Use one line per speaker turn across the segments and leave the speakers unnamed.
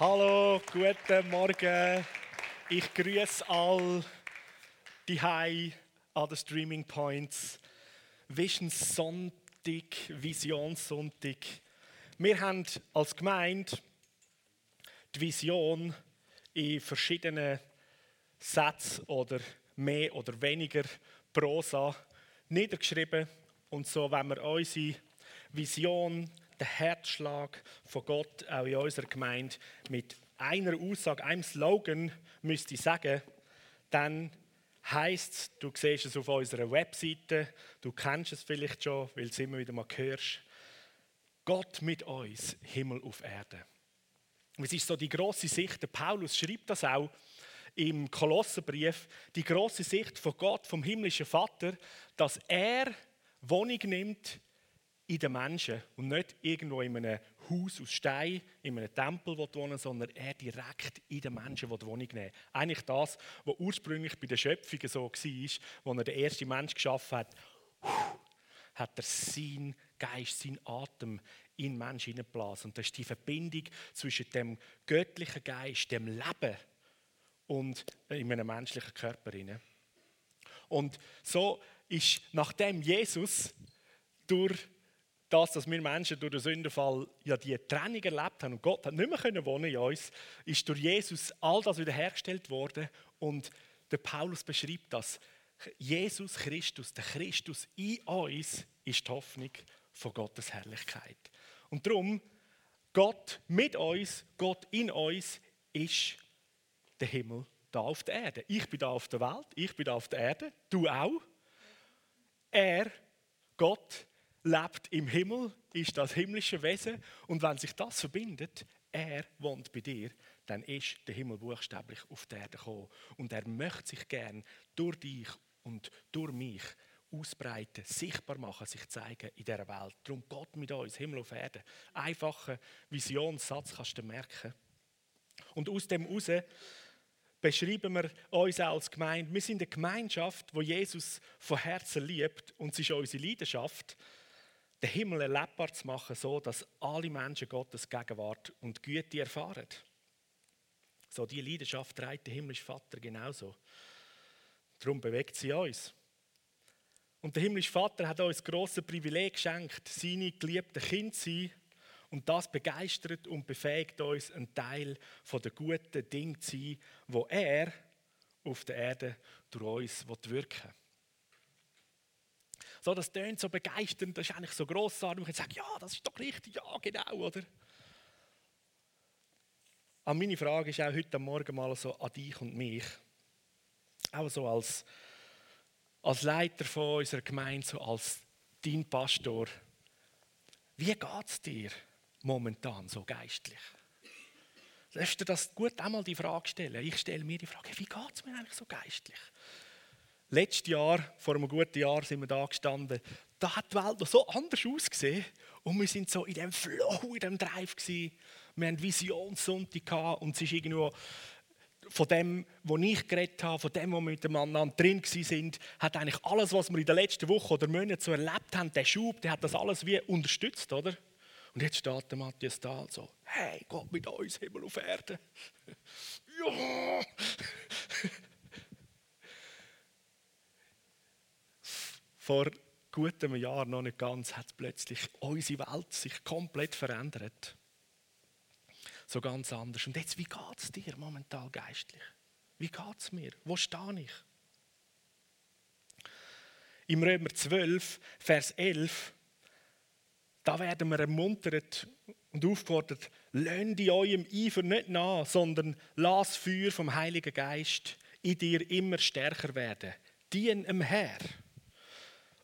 Hallo, guten Morgen. Ich grüße all die Hai an den Streaming Points. Vision Sonntag, Visionssonntag. Wir haben als Gemeinde die Vision in verschiedenen Sätzen oder mehr oder weniger Prosa niedergeschrieben. Und so, wenn wir unsere Vision der Herzschlag von Gott auch in unserer Gemeinde mit einer Aussage, einem Slogan müsste ich sagen, dann heißt es, du siehst es auf unserer Webseite, du kennst es vielleicht schon, weil du es immer wieder mal hörst, Gott mit uns, Himmel auf Erde. Und es ist so die große Sicht, der Paulus schreibt das auch im Kolosserbrief, die große Sicht von Gott, vom himmlischen Vater, dass er Wohnung nimmt in den Menschen und nicht irgendwo in einem Haus aus Stein, in einem Tempel wohnen, sondern er direkt in den Menschen Wohnung nehmen Eigentlich das, was ursprünglich bei der Schöpfung so war, wo er den ersten Mensch geschaffen hat, hat er seinen Geist, seinen Atem in den Menschen hineingeblasen. Und das ist die Verbindung zwischen dem göttlichen Geist, dem Leben und in einem menschlichen Körper. Und so ist, nachdem Jesus durch das, dass wir Menschen durch den Sündenfall ja die Trennung erlebt haben und Gott hat nicht mehr können wohnen in uns, ist durch Jesus all das wiederhergestellt worden und der Paulus beschreibt das. Jesus Christus, der Christus in uns, ist die Hoffnung von Gottes Herrlichkeit. Und darum, Gott mit uns, Gott in uns, ist der Himmel da auf der Erde. Ich bin da auf der Welt, ich bin da auf der Erde, du auch. Er, Gott, lebt im Himmel, ist das himmlische Wesen und wenn sich das verbindet, er wohnt bei dir, dann ist der Himmel buchstäblich auf die Erde gekommen. Und er möchte sich gern durch dich und durch mich ausbreiten, sichtbar machen, sich zeigen in dieser Welt. Darum Gott mit uns, Himmel auf Erde. Einfacher Visionssatz kannst du merken. Und aus dem heraus beschreiben wir uns als Gemeinde. Wir sind eine Gemeinschaft, wo Jesus von Herzen liebt und es ist unsere Leidenschaft, den Himmel erlebbar zu machen, so dass alle Menschen Gottes Gegenwart und Güte erfahren. So die Leidenschaft trägt der himmlische Vater genauso. Darum bewegt sie uns. Und der himmlische Vater hat uns große Privileg geschenkt, seine geliebten Kinder zu sein. Und das begeistert und befähigt uns, ein Teil von der guten Dinge zu sein, wo er auf der Erde durch uns wirken will. So, das tönt so begeisternd, das ist eigentlich so grossartig. Und ich sage, ja, das ist doch richtig, ja, genau, oder? Aber meine Frage ist auch heute Morgen mal so an dich und mich. Auch so als, als Leiter von unserer Gemeinde, so als dein Pastor. Wie geht es dir momentan so geistlich? Lässt du das gut einmal die Frage stellen? Ich stelle mir die Frage, wie geht es mir eigentlich so geistlich? Letztes Jahr, vor einem guten Jahr, sind wir da gestanden. Da hat die Welt noch so anders ausgesehen. Und wir sind so in dem Flow, in dem Drive gewesen. Wir hatten Visionssonntag und es ist irgendwo von dem, wo ich geredet habe, von dem, wo wir miteinander drin sind, hat eigentlich alles, was wir in den letzten Wochen oder Monaten so erlebt haben, der Schub, der hat das alles wie unterstützt, oder? Und jetzt steht der Matthias Dahl so, hey, Gott mit uns, Himmel auf Erde. ja! Vor gutem Jahr, noch nicht ganz, hat plötzlich unsere Welt sich komplett verändert. So ganz anders. Und jetzt, wie geht es dir momentan geistlich? Wie geht es mir? Wo stehe ich? Im Römer 12, Vers 11, da werden wir ermuntert und aufgefordert, löhnt in eurem Eifer nicht nach, sondern lass Feuer vom Heiligen Geist in dir immer stärker werden. Dien im Herr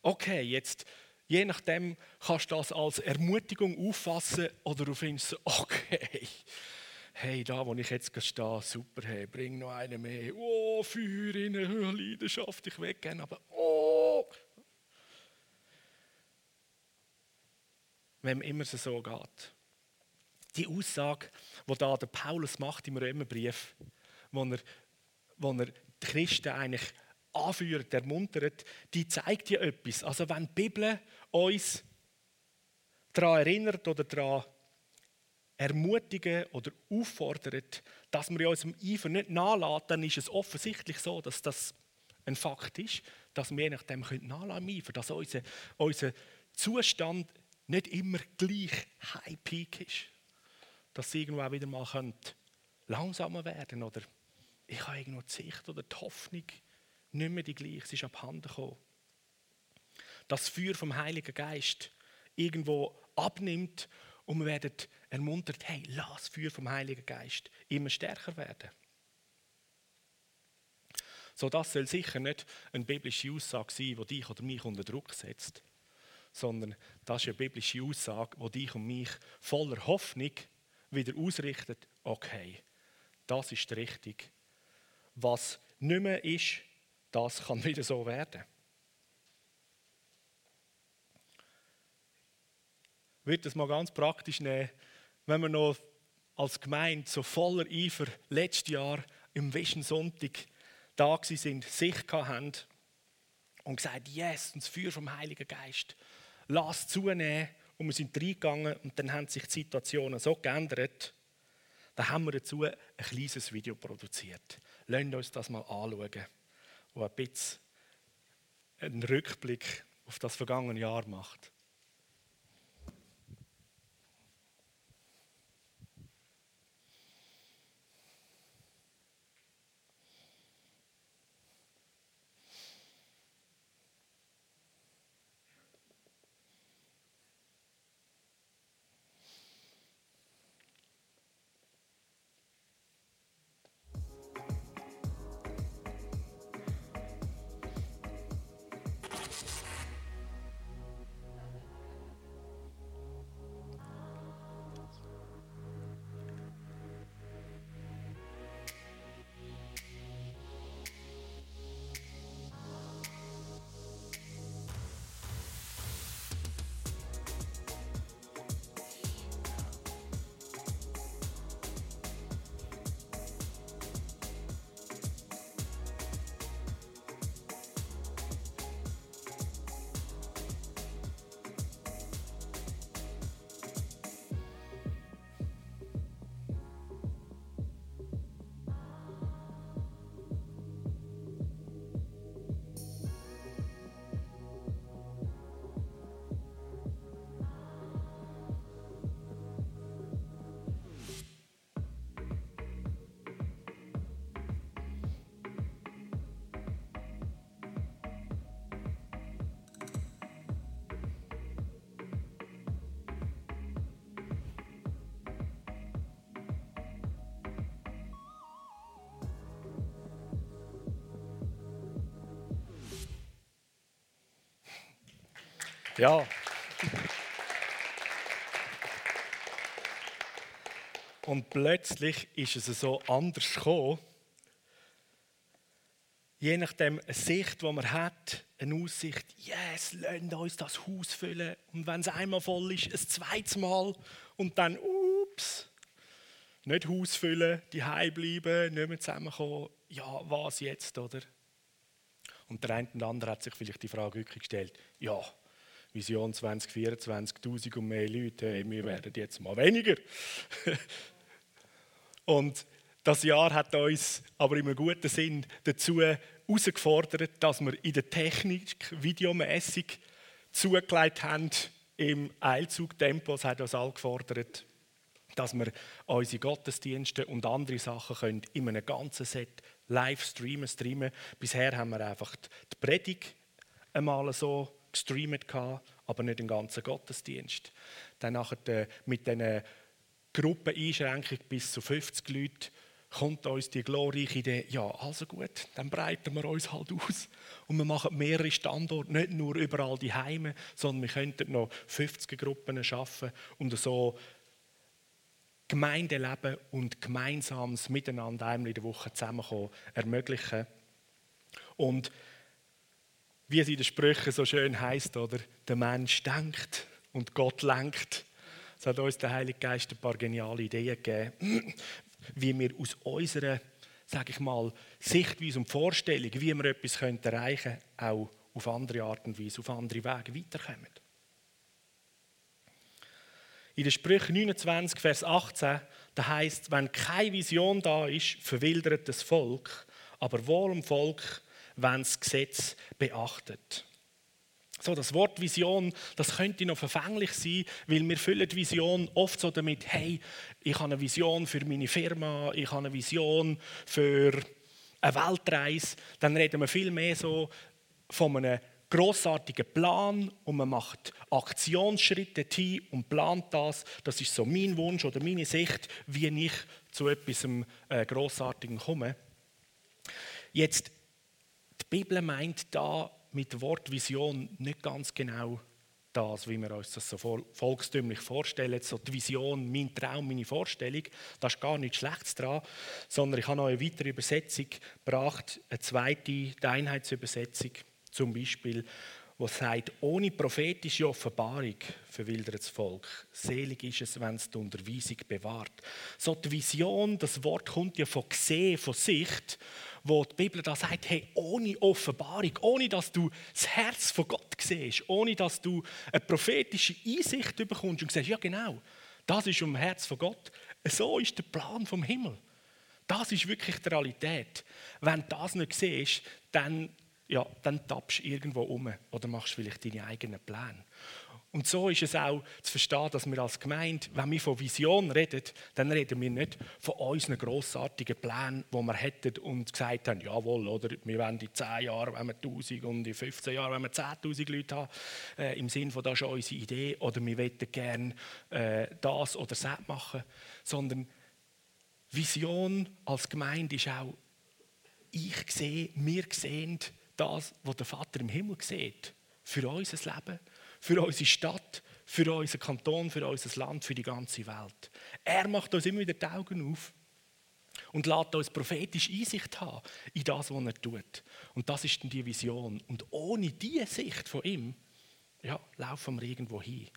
okay, jetzt je nachdem kannst du das als Ermutigung auffassen oder du findest, okay, hey, da wo ich jetzt stehe, super, hey, bring noch einen mehr. Oh, Feuer rein, Leidenschaft, ich gerne, aber oh. Wenn immer so geht. Die Aussage, die da der Paulus macht im Römerbrief, wo er, wo er die Christen eigentlich anführt, ermuntert, die zeigt ja etwas. Also wenn die Bibel uns daran erinnert oder daran ermutigen oder auffordern, dass wir in unserem Eifer nicht nachladen, dann ist es offensichtlich so, dass das ein Fakt ist, dass wir je nachdem nachladen Eifer, dass unser, unser Zustand nicht immer gleich High Peak ist. Dass es irgendwo auch wieder mal langsamer werden oder ich habe irgendwo die Sicht oder die Hoffnung nicht mehr die gleiche, es ist abhanden gekommen. Das Feuer vom Heiligen Geist irgendwo abnimmt und wir werden ermuntert, hey, lass das Feuer vom Heiligen Geist immer stärker werden. So, das soll sicher nicht eine biblische Aussage sein, die dich oder mich unter Druck setzt, sondern das ist eine biblische Aussage, die dich und mich voller Hoffnung wieder ausrichtet, okay, das ist richtig. Was nicht mehr ist, das kann wieder so werden. Ich würde das mal ganz praktisch nehmen, wenn wir noch als Gemeinde so voller Eifer letztes Jahr im Wischensonntag da sind, Sicht haben und gesagt, yes, und das Feuer vom Heiligen Geist, lass zunehmen. Und wir sind reingegangen und dann haben sich die Situationen so geändert, da haben wir dazu ein kleines Video produziert. Lasst uns das mal anschauen, wo ein bisschen einen Rückblick auf das vergangene Jahr macht. Ja. Und plötzlich ist es so anders gekommen. Je nachdem eine Sicht, die man hat, eine Aussicht, yes, lasst uns das Haus füllen. Und wenn es einmal voll ist, ein zweites Mal. Und dann, ups, nicht Haus füllen, die bleiben, nicht mehr zusammenkommen. Ja, was jetzt, oder? Und der eine oder andere hat sich vielleicht die Frage wirklich gestellt, ja, Vision 2024, 1000 und mehr Leute, hey, wir werden jetzt mal weniger. und das Jahr hat uns aber einem guten Sinn dazu herausgefordert, dass wir in der Technik videomäßig zugelegt haben im Eilzugtempo. Es hat uns alle gefordert, dass wir unsere Gottesdienste und andere Sachen können in einem ganzen Set live streamen, streamen. Bisher haben wir einfach die Predigt einmal so gestreamt, aber nicht den ganzen Gottesdienst. Dann nachher äh, mit diesen Gruppeneinschränkung bis zu 50 Leuten kommt uns die glorreiche Idee, ja, also gut, dann breiten wir uns halt aus. Und wir machen mehrere Standorte, nicht nur überall die Heime, sondern wir könnten noch 50 Gruppen schaffen und so Gemeindeleben und gemeinsames Miteinander einmal in der Woche zusammenkommen ermöglichen. Und wie es in den Sprüchen so schön heißt, oder? Der Mensch denkt und Gott lenkt. Es hat uns der Heilige Geist ein paar geniale Ideen gegeben, wie wir aus unserer, sage ich mal, Sichtweise und Vorstellung, wie wir etwas erreichen können, auch auf andere Art und Weise, auf andere Wege weiterkommen. In der Sprüche 29, Vers 18, da heißt, wenn keine Vision da ist, verwildert das Volk, aber wohl im Volk, wenn das Gesetz beachtet. So, das Wort Vision, das könnte noch verfänglich sein, weil wir füllen Vision oft so damit, hey, ich habe eine Vision für meine Firma, ich habe eine Vision für eine Weltreise. Dann reden wir viel mehr so von einem großartigen Plan und man macht Aktionsschritte hin und plant das. Das ist so mein Wunsch oder meine Sicht, wie ich zu etwas äh, komme. Jetzt, Bibel meint da mit Wort Vision nicht ganz genau das, wie wir uns das so volkstümlich vorstellen. So die Vision, mein Traum, meine Vorstellung, das ist gar nichts Schlechtes daran, sondern ich habe noch eine weitere Übersetzung gebracht, eine zweite die Einheitsübersetzung zum Beispiel, wo sagt, ohne prophetische Offenbarung verwildert das Volk. Selig ist es, wenn es die Unterweisung bewahrt. So die Vision, das Wort kommt ja von Gesehen, von Sicht, wo die Bibel da sagt, hey, ohne Offenbarung, ohne dass du das Herz von Gott siehst, ohne dass du eine prophetische Einsicht bekommst und sagst, ja genau, das ist um Herz von Gott. So ist der Plan vom Himmel. Das ist wirklich die Realität. Wenn du das nicht siehst, dann ja, dann tappst du irgendwo um oder machst vielleicht deine eigenen Pläne. Und so ist es auch zu verstehen, dass wir als Gemeinde, wenn wir von Vision reden, dann reden wir nicht von unseren grossartigen Plänen, die wir hätten und gesagt haben, jawohl, oder wir wollen in 10 Jahren wenn wir 1000 und in 15 Jahren wenn wir 10'000 Leute haben, äh, im Sinne von, das ist unsere Idee, oder wir möchten gerne äh, das oder das machen, sondern Vision als Gemeinde ist auch, ich sehe, wir sehen, das, was der Vater im Himmel sieht. Für unser Leben, für unsere Stadt, für unseren Kanton, für unser Land, für die ganze Welt. Er macht uns immer wieder die Augen auf und lässt uns prophetisch Einsicht haben in das, was er tut. Und das ist dann die Vision. Und ohne diese Sicht von ihm, ja, laufen wir irgendwo hin.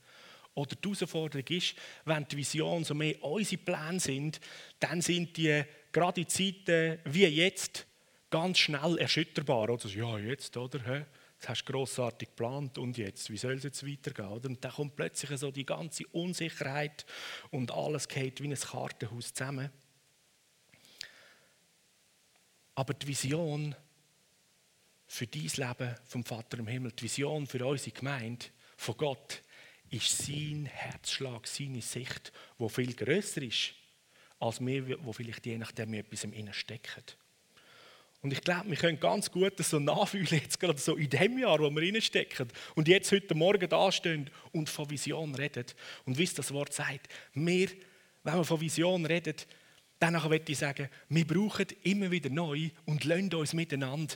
Oder die Herausforderung ist, wenn die Vision so mehr unsere Pläne sind, dann sind die gerade in Zeiten wie jetzt ganz schnell erschütterbar. Oder? Ja, jetzt, oder? Hä? Das hast du grossartig geplant und jetzt, wie soll es jetzt weitergehen? Oder? Und dann kommt plötzlich so die ganze Unsicherheit und alles geht wie ein Kartenhaus zusammen. Aber die Vision für dein Leben vom Vater im Himmel, die Vision für unsere Gemeinde von Gott, ist sein Herzschlag, seine Sicht, wo viel größer ist als wir, wo vielleicht je nachdem etwas im Innen stecken. Und ich glaube, wir können ganz gut das so nachfühlen, jetzt gerade so in dem Jahr, wo wir reinstecken und jetzt heute Morgen dastehen und von Vision reden. Und wie es das Wort sagt, wir, wenn wir von Vision reden, dann möchte ich sagen, wir brauchen immer wieder neu und lassen uns miteinander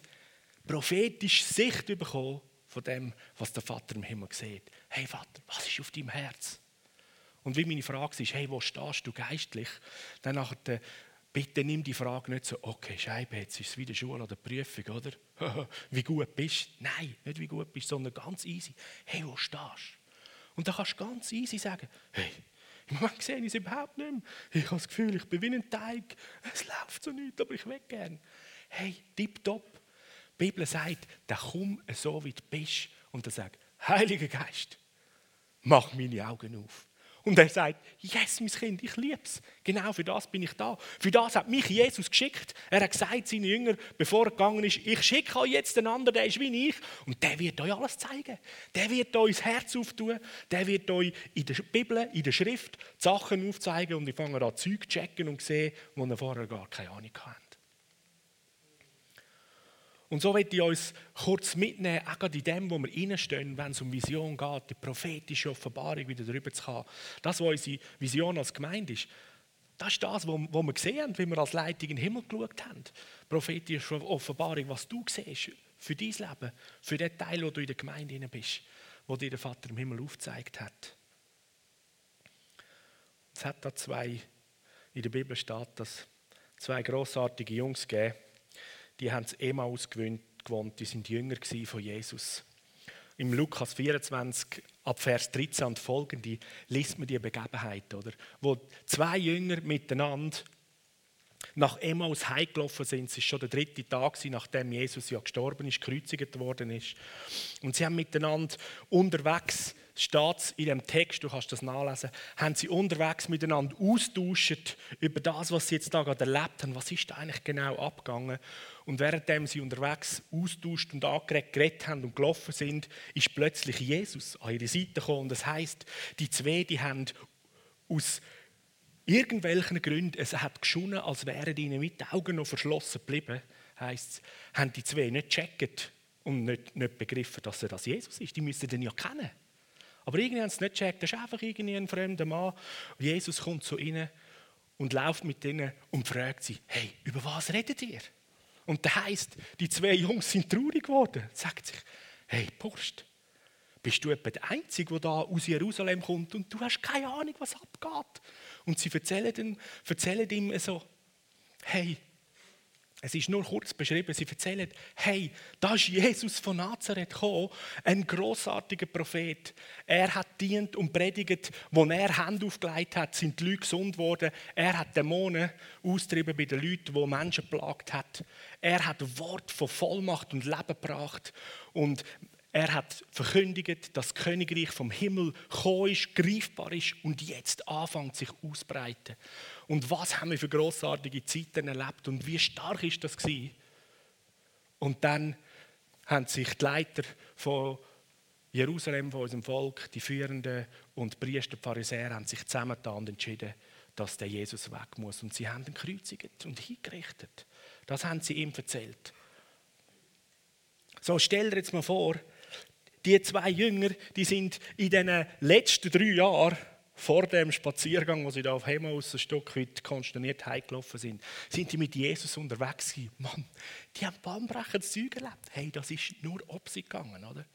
prophetisch Sicht bekommen von dem, was der Vater im Himmel sieht. Hey Vater, was ist auf deinem Herz? Und wie meine Frage ist, hey, wo stehst du geistlich? Dann nachher Bitte nimm die Frage nicht so, okay, Scheibe, jetzt ist es wieder Schule oder Prüfung, oder? wie gut bist du? Nein, nicht wie gut bist du, sondern ganz easy. Hey, wo stehst du? Und dann kannst du ganz easy sagen, hey, im Moment sehe ich es überhaupt nicht mehr. Ich habe das Gefühl, ich bin wie ein Teig. Es läuft so nicht, aber ich will gerne. Hey, tipptopp. Die Bibel sagt, dann komm so, wie du bist. Und dann sagt, Heiliger Geist, mach meine Augen auf. Und er sagt, yes, mein Kind, ich liebe es. Genau für das bin ich da. Für das hat mich Jesus geschickt. Er hat gesagt seinen Jüngern, bevor er gegangen ist, ich schicke euch jetzt einen anderen, der ist wie ich. Und der wird euch alles zeigen. Der wird euch das Herz auftun. Der wird euch in der Bibel, in der Schrift die Sachen aufzeigen. Und ich fange an, Zeug zu checken und sehen, wo ihr vorher gar keine Ahnung habt. Und so möchte ich uns kurz mitnehmen, auch in dem, wo wir reinstehen, wenn es um Vision geht, die prophetische Offenbarung wieder darüber zu haben. Das, was unsere Vision als Gemeinde ist, das ist das, was wir gesehen haben, wie wir als Leitung in den Himmel geschaut haben. Prophetische Offenbarung, was du siehst für dein Leben, für den Teil, wo du in der Gemeinde bist, wo dir der Vater im Himmel aufgezeigt hat. Es hat da zwei, in der Bibel steht, dass zwei großartige Jungs gegeben die haben es Emmaus gewohnt, die sind Jünger von Jesus. Im Lukas 24, ab Vers 13 und folgende, liest man die Begebenheit, oder? wo zwei Jünger miteinander nach Emmaus heimgelaufen sind. Es war schon der dritte Tag, nachdem Jesus ja gestorben ist, gekreuzigt worden ist. Und sie haben miteinander unterwegs steht in dem Text, du kannst das nachlesen, haben sie unterwegs miteinander austauscht über das, was sie jetzt da gerade erlebt haben. Was ist da eigentlich genau abgegangen? Und währenddem sie unterwegs austauscht und angeregt geredet haben und gelaufen sind, ist plötzlich Jesus an ihre Seite gekommen. Und das heißt, die zwei, die haben aus irgendwelchen Gründen, es hat geschunden, als wären ihnen mit den Augen noch verschlossen geblieben, heisst es, haben die zwei nicht gecheckt und nicht, nicht begriffen, dass er das Jesus ist. Die müssen den ja kennen. Aber irgendwie haben sie es nicht gecheckt. Das ist einfach irgendwie ein fremder Mann. Jesus kommt zu ihnen und läuft mit ihnen und fragt sie: Hey, über was redet ihr? Und das heisst, die zwei Jungs sind traurig geworden. Sagt sich: Hey, Burst, bist du etwa der Einzige, der da aus Jerusalem kommt und du hast keine Ahnung, was abgeht? Und sie erzählen ihm, erzählen ihm so: Hey, es ist nur kurz beschrieben, sie erzählen, hey, da ist Jesus von Nazareth gekommen, ein großartiger Prophet. Er hat dient und predigt, wo er Hand aufgelegt hat, sind die Leute gesund worden. Er hat Dämonen austrieben bei den Leuten, die Menschen plagt hat. Er hat Wort von Vollmacht und Leben gebracht und er hat verkündigt, dass das Königreich vom Himmel gekommen ist, greifbar ist und jetzt anfängt sich auszubreiten. Und was haben wir für großartige Zeiten erlebt und wie stark ist das gewesen? Und dann haben sich die Leiter von Jerusalem, von unserem Volk, die Führenden und Priester, die Pharisäer, haben sich zusammengetan und entschieden, dass der Jesus weg muss. Und sie haben ihn gekreuzigt und hingerichtet. Das haben sie ihm erzählt. So, stell dir jetzt mal vor, die zwei Jünger, die sind in den letzten drei Jahren vor dem Spaziergang, wo sie da auf Hemaus ein Stück weit konsterniert heimgelaufen sind, sind die mit Jesus unterwegs gewesen. Mann, die haben bahnbrechendes Zeug erlebt. Hey, das ist nur ob sie gegangen, oder?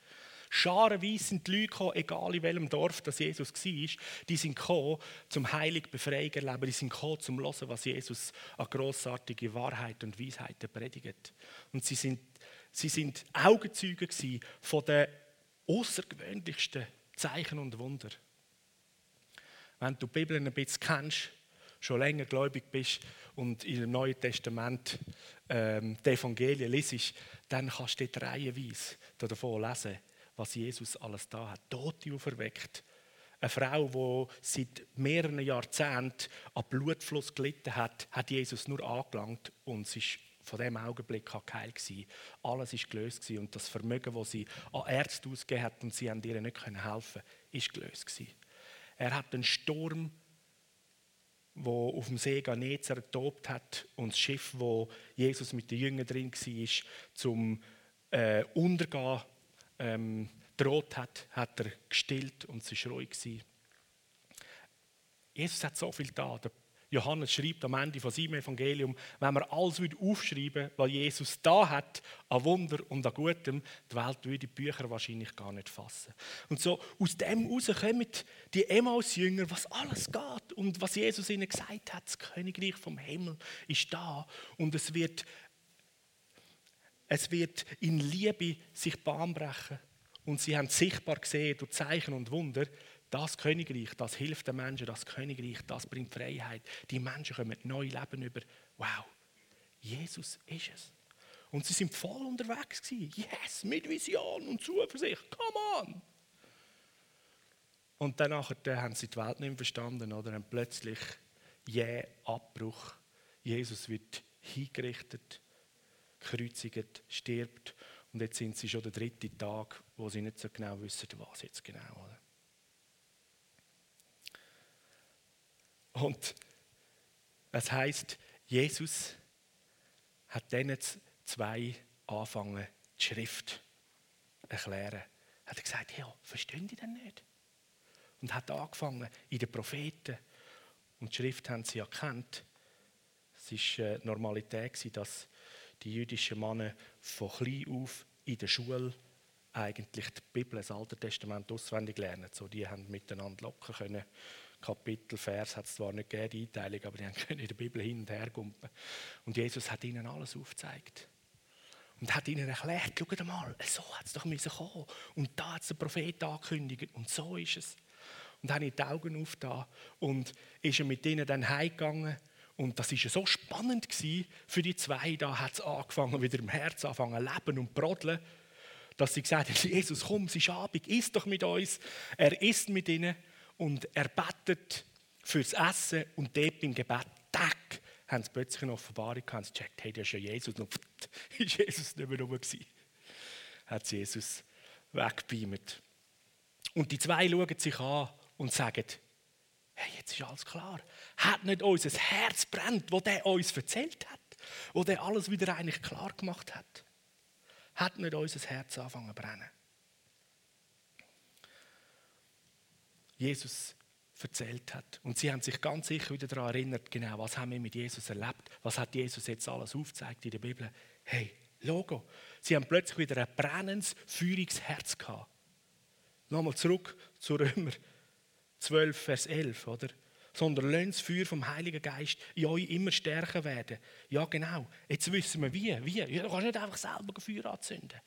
Scharenweise sind die Leute gekommen, egal in welchem Dorf das Jesus war, die sind gekommen, zum heilig Befreiung erleben, die sind gekommen, zum hören, was Jesus an grossartige Wahrheit und Weisheiten predigt. Und sie sind, sie sind Augenzeuge von den außergewöhnlichsten Zeichen und Wunder. Wenn du die Bibel ein bisschen kennst, schon länger gläubig bist und in dem Neuen Testament ähm, die Evangelien liest, dann kannst du dort reihenweise davon lesen, was Jesus alles da hat. Tote auferweckt. Eine Frau, die seit mehreren Jahrzehnten an Blutfluss gelitten hat, hat Jesus nur angelangt und sie ist von dem Augenblick an geheilt gewesen. Alles ist gelöst gewesen und das Vermögen, das sie an Ärzte ausgegeben hat und sie haben ihr nicht helfen können, ist gelöst gewesen. Er hat den Sturm, wo auf dem See Genezareth tobt hat und das Schiff, wo Jesus mit den Jüngern drin war, zum äh, Untergehen ähm, droht hat, hat er gestillt und es war ruhig. Gewesen. Jesus hat so viel da. Johannes schreibt am Ende von seinem Evangelium, wenn wir alles aufschreiben was Jesus da hat, an Wunder und an Gutem, die Welt würde die Bücher wahrscheinlich gar nicht fassen. Und so aus dem heraus kommen die Emmaus-Jünger, was alles geht und was Jesus ihnen gesagt hat, das Königreich vom Himmel ist da und es wird, es wird in Liebe sich Bahn brechen. Und sie haben sichtbar gesehen durch Zeichen und Wunder, das Königreich, das hilft den Menschen, das Königreich, das bringt Freiheit. Die Menschen kommen neu Leben über. Wow, Jesus ist es. Und sie sind voll unterwegs gewesen. Yes, mit Vision und Zuversicht. Come on! Und dann haben sie die Welt nicht mehr verstanden oder haben plötzlich jäh Abbruch. Jesus wird hingerichtet, gekreuzigt, stirbt und jetzt sind sie schon der dritte Tag, wo sie nicht so genau wissen, was jetzt genau. Oder? Und es heißt, Jesus hat dann zwei angefangen, die Schrift zu erklären. Er hat gesagt, ja, verstehen die denn nicht? Und hat angefangen in den Propheten. Und die Schrift haben sie erkannt. Es war äh, Normalität, dass die jüdischen Männer von klein auf in der Schule eigentlich die Bibel, das Alte Testament auswendig lernen. So, die haben miteinander locker können Kapitel, Vers hat es zwar nicht gegeben, die Einteilung, aber die können in der Bibel hin und her gumpen. Und Jesus hat ihnen alles aufgezeigt. Und hat ihnen erklärt, schaut mal, so hat es doch müssen kommen. Und da hat es der Prophet angekündigt und so ist es. Und dann hat die Augen aufgetan und ist er mit ihnen dann heimgegangen. Und das war so spannend für die zwei. Da hat es angefangen, wieder im Herz anfangen leben und brodeln. dass sie gesagt haben, Jesus, komm, es ist Abend, isst doch mit uns. Er isst mit ihnen und er betet fürs Essen und dort beim Gebet, tack, haben sie plötzlich eine Offenbarung gehabt und gecheckt, hey, das ist ja Jesus. Und ist Jesus nicht mehr rum gewesen. Hat Jesus weggebeamt. Und die zwei schauen sich an und sagen, hey, jetzt ist alles klar. Hat nicht unser Herz brennt, wo der uns erzählt hat, wo der alles wieder eigentlich klar gemacht hat? Hat nicht unser Herz angefangen zu brennen? Jesus erzählt hat. Und sie haben sich ganz sicher wieder daran erinnert, genau, was haben wir mit Jesus erlebt, was hat Jesus jetzt alles aufgezeigt in der Bibel. Hey, Logo, sie haben plötzlich wieder ein brennendes, feuriges Herz gehabt. Nochmal zurück zu Römer 12, Vers 11, oder? Sondern lasst das Feuer vom Heiligen Geist in euch immer stärker werden. Ja, genau. Jetzt wissen wir, wie. wie. Du kannst nicht einfach selber ein Feuer anzünden.